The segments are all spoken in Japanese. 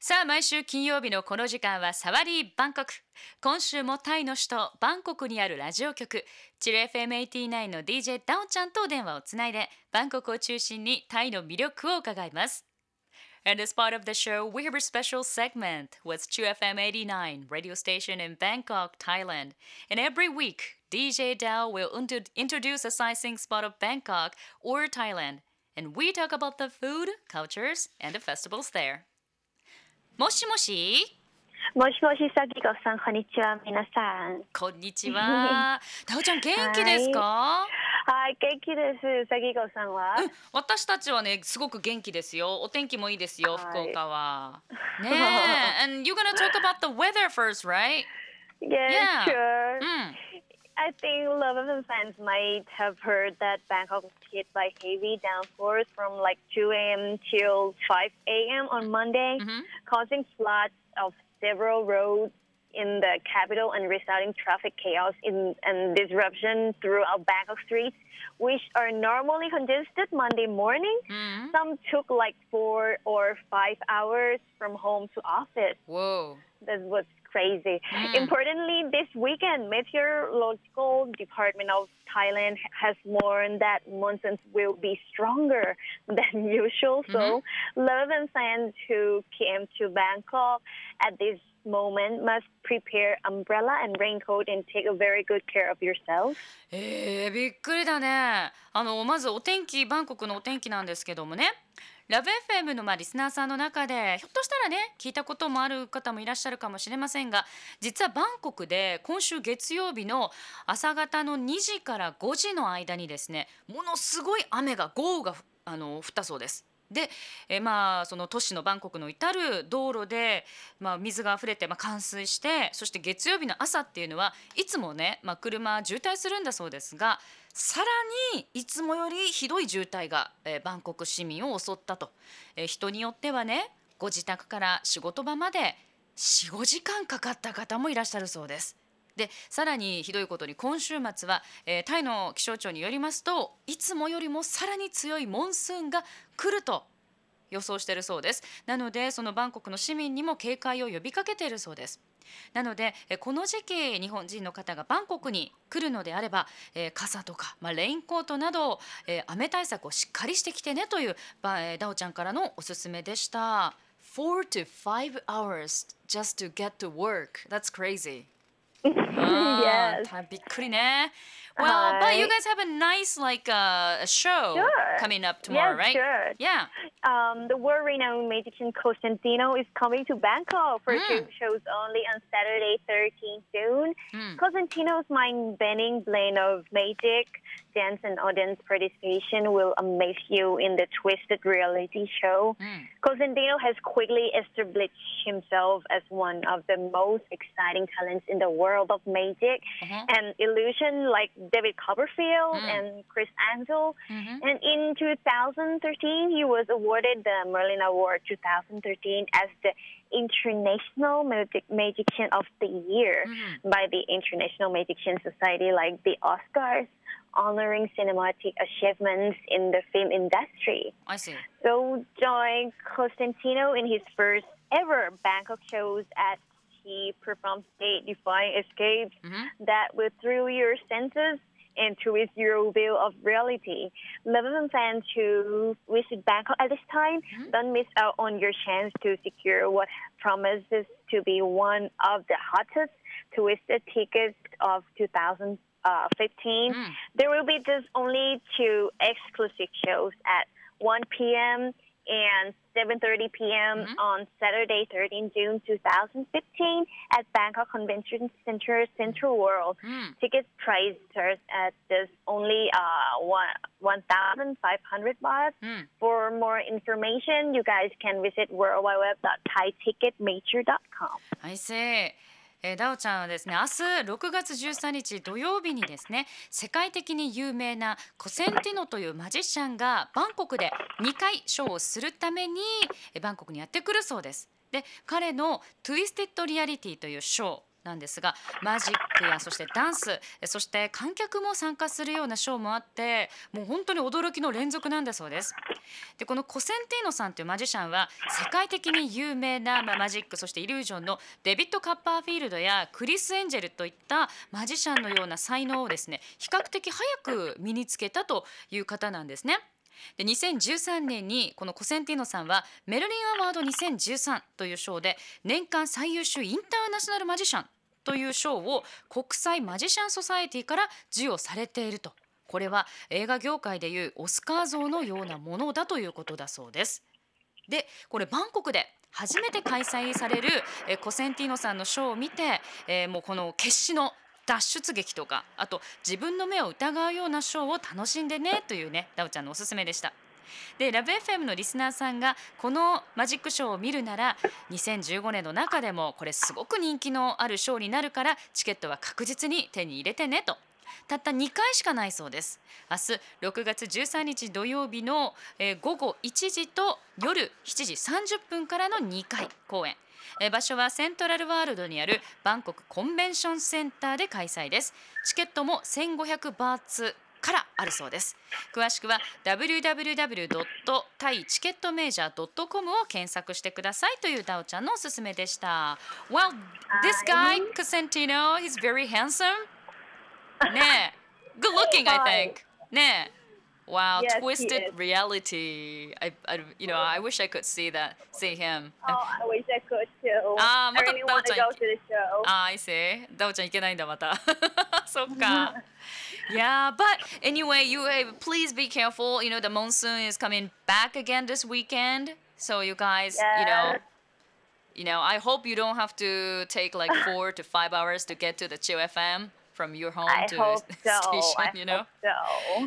さあ毎週金曜日のこの時間はサワリーバンコク今週もタイの首都バンコクにあるラジオ局チル FM89 の DJ ダオちゃんと電話をつないでバンコクを中心にタイの魅力を伺います And as part of the show, we have a special segment with 2FM89 radio station in Bangkok, Thailand. And every week, DJ Dao will inter- introduce a sightseeing spot of Bangkok or Thailand. And we talk about the food, cultures, and the festivals there. もしもし？もしもし、さぎこさん、こんにちは、皆さん。こんにちは。ダオちゃん元気ですか？はい、元気です。さぎこさんは？私たちはね、すごく元気ですよ。お天気もいいですよ、はい福岡は。ねえ。And you're gonna talk about the weather first, right? Yes, Yeah. sure. うん。I think Love of the fans might have heard that Bangkok was hit by heavy downpours from like 2 a.m. till 5 a.m. on Monday, Mhm. causing floods of several roads in the capital and resulting traffic chaos in, and disruption throughout Bangkok streets, which are normally congested Monday morning. Some took like four or five hours from home to office. Whoa. That was crazy. Mm. Importantly, this weekend, Meteorological Department of Thailand has warned that monsoons will be stronger than usual. So, love and fans who came to Bangkok at this moment must prepare umbrella and raincoat and take a very good care of yourself. えー、びっくりだね。あのまずお天気バンコクのお天気なんですけどもね。 ラブ FM のまあリスナーさんの中でひょっとしたらね聞いたこともある方もいらっしゃるかもしれませんが実はバンコクで今週月曜日の朝方の2時から5時の間にですねものすごい雨が豪雨があの降ったそうです。で、えまあその都市のバンコクの至る道路で、まあ、水が溢れて、まあ、冠水してそして月曜日の朝っていうのはいつもね、まあ、車渋滞するんだそうですがさらにいつもよりひどい渋滞が、えーバンコク市民を襲ったと、えー人によってはねご自宅から仕事場まで45時間かかった方もいらっしゃるそうです。でさらにひどいことに今週末は、えータイの気象庁によりますといつもよりもさらに強いモンスーンが来ると予想しているそうです。なのでそのバンコクの市民にも警戒を呼びかけているそうです。なのでえこの時期日本人の方がバンコクに来るのであれば、えー傘とか、まあ、レインコートなど、えー雨対策をしっかりしてきてねという、ばえーダオちゃんからのおすすめでした。4 to 5 hours just to get to work. That's crazy. ah, yes. be 미클이네. Eh? Well, Hi. but you guys have a nice like uh, a show sure. coming up tomorrow, right? Sure. Yeah. Um, the world-renowned magician Costantino is coming to Bangkok for mm. two hmm. shows only on Saturday, 13 June. Mm. Costantino's mind-bending blend of magic, dance, and audience participation will amaze you in the twisted reality show. Mm. Costantino has quickly established himself as one of the most exciting talents in the world of magic Uh-huh. and illusion, like David Copperfield Mm. and Chris Angel. Mhm. And in 2013, he was awarded the Merlin Award 2013 as the International Magic Magician of the Year Mhm. by the International Magician Society, like the Oscars, honoring cinematic achievements in the film industry. I see. So join Costantino in his first ever Bangkok shows as he performs state-defying escapes Mhm. that will thrill your senses and twist your view of reality. Love fans who visit Bangkok at this time, don't miss out on your chance to secure what promises to be one of the hottest twisted tickets of 2015. Mm. There will be just only two exclusive shows at 1 p.m. and 7:30 p.m. Mhm. on Saturday, 13 June 2015 at Bangkok Convention Center Central World. Mm. Ticket price starts at just only uh, one 1,500 baht. Mm. For more information, you guys can visit worldwideweb.thaiticketmajor.com. I see. えーダオちゃんはですね明日6月13日土曜日にですね世界的に有名なコセンティノというマジシャンがバンコクで2回ショーをするためにバンコクにやってくるそうです。で彼の「 Twisted Reality」というショーなんですがマジックやそしてダンスそして観客も参加するようなショーもあってもう本当に驚きの連続なんだそうです。でこのコセンティーノさんというマジシャンは世界的に有名なまあマジックそしてイリュージョンのデビッド・カッパーフィールドやクリス・エンジェルといったマジシャンのような才能をですね比較的早く身につけたという方なんですね。で2013年にこのコセンティーノさんはメルリンアワード2013という賞で年間最優秀インターナショナルマジシャンという賞を国際マジシャンソサエティから授与されていると。これは映画業界でいうオスカー像のようなものだということだそうです。でこれバンコクで初めて開催されるコセンティーノさんのショーを見て、えー、もうこの決死の脱出劇とかあと自分の目を疑うようなショーを楽しんでねというねダウちゃんのおすすめでした。でラブ f m のリスナーさんがこのマジックショーを見るなら2015年の中でもこれすごく人気のあるショーになるからチケットは確実に手に入れてねと。たった2回しかないそうです。明日6月13日土曜日の、えー、午後1時と夜7時30分からの2回公演。え場所はセントラルワールドにあるバンコクコンベンションセンターで開催です。チケットも1500バーツからあるそうです。詳しくは www. タイチケットメージャー .com を検索してくださいというダオちゃんのおすすめでした。Well, this guy, Cosentino, he's very handsome. ね Good looking, I think. ね Wow, Yes, he twisted is. reality. I, I, you know, I wish I could see that, see him. Oh, I wish I could too. Ah, I really want to go to the show. Ah, I see. ダオちゃん行けないんだまた。そっか。yeah, but anyway, you uh, please be careful. You know, the monsoon is coming back again this weekend. So you guys, you know, Yes. you know, I hope you don't have to take like four to five hours to get to the Chill FM From your home to station, you know?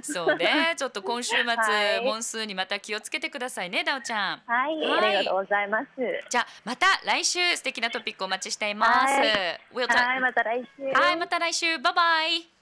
so. そうね、ちょっと今週末、はいモンスーンにまた気をつけてくださいね、ダオちゃん。はい、はいありがとうございます。じゃあまた来週素敵なトピックお待ちしています。はい We'll はい、また来週。はい、また来週。バイバイ。